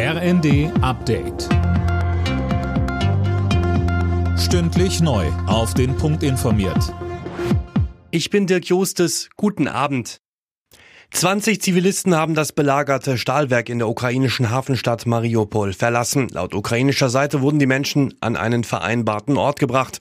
RND Update. Stündlich neu. Auf den Punkt informiert. Ich bin Dirk Jostes. Guten Abend. 20 Zivilisten haben das belagerte Stahlwerk in der ukrainischen Hafenstadt Mariupol verlassen. Laut ukrainischer Seite wurden die Menschen an einen vereinbarten Ort gebracht.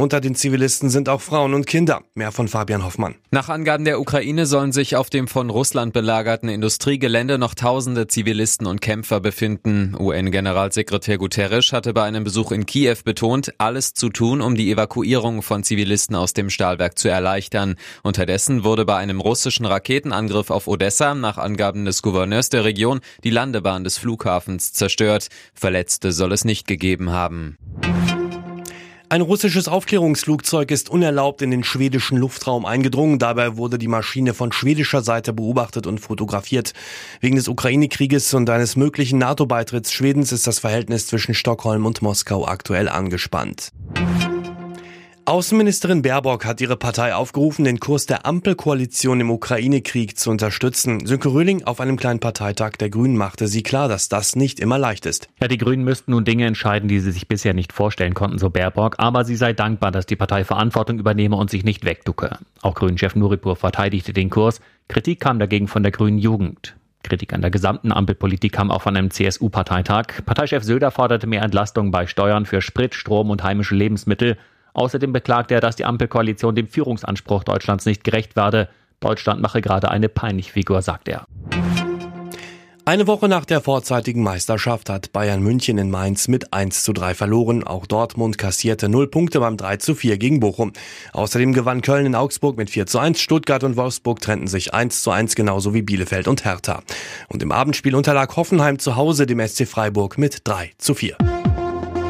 Unter den Zivilisten sind auch Frauen und Kinder. Mehr von Fabian Hoffmann. Nach Angaben der Ukraine sollen sich auf dem von Russland belagerten Industriegelände noch tausende Zivilisten und Kämpfer befinden. UN-Generalsekretär Guterres hatte bei einem Besuch in Kiew betont, alles zu tun, um die Evakuierung von Zivilisten aus dem Stahlwerk zu erleichtern. Unterdessen wurde bei einem russischen Raketenangriff auf Odessa nach Angaben des Gouverneurs der Region die Landebahn des Flughafens zerstört. Verletzte soll es nicht gegeben haben. Ein russisches Aufklärungsflugzeug ist unerlaubt in den schwedischen Luftraum eingedrungen. Dabei wurde die Maschine von schwedischer Seite beobachtet und fotografiert. Wegen des Ukraine-Krieges und eines möglichen NATO-Beitritts Schwedens ist das Verhältnis zwischen Stockholm und Moskau aktuell angespannt. Außenministerin Baerbock hat ihre Partei aufgerufen, den Kurs der Ampelkoalition im Ukraine-Krieg zu unterstützen. Sönke Röhling auf einem kleinen Parteitag der Grünen machte sie klar, dass das nicht immer leicht ist. Ja, die Grünen müssten nun Dinge entscheiden, die sie sich bisher nicht vorstellen konnten, so Baerbock. Aber sie sei dankbar, dass die Partei Verantwortung übernehme und sich nicht wegducke. Auch Grünen-Chef Nuripur verteidigte den Kurs. Kritik kam dagegen von der Grünen Jugend. Kritik an der gesamten Ampelpolitik kam auch von einem CSU-Parteitag. Parteichef Söder forderte mehr Entlastung bei Steuern für Sprit, Strom und heimische Lebensmittel. Außerdem beklagte er, dass die Ampelkoalition dem Führungsanspruch Deutschlands nicht gerecht werde. Deutschland mache gerade eine peinliche Figur, sagt er. Eine Woche nach der vorzeitigen Meisterschaft hat Bayern München in Mainz mit 1 zu 3 verloren. Auch Dortmund kassierte 0 Punkte beim 3 zu 4 gegen Bochum. Außerdem gewann Köln in Augsburg mit 4 zu 1. Stuttgart und Wolfsburg trennten sich 1 zu 1 genauso wie Bielefeld und Hertha. Und im Abendspiel unterlag Hoffenheim zu Hause dem SC Freiburg mit 3 zu 4.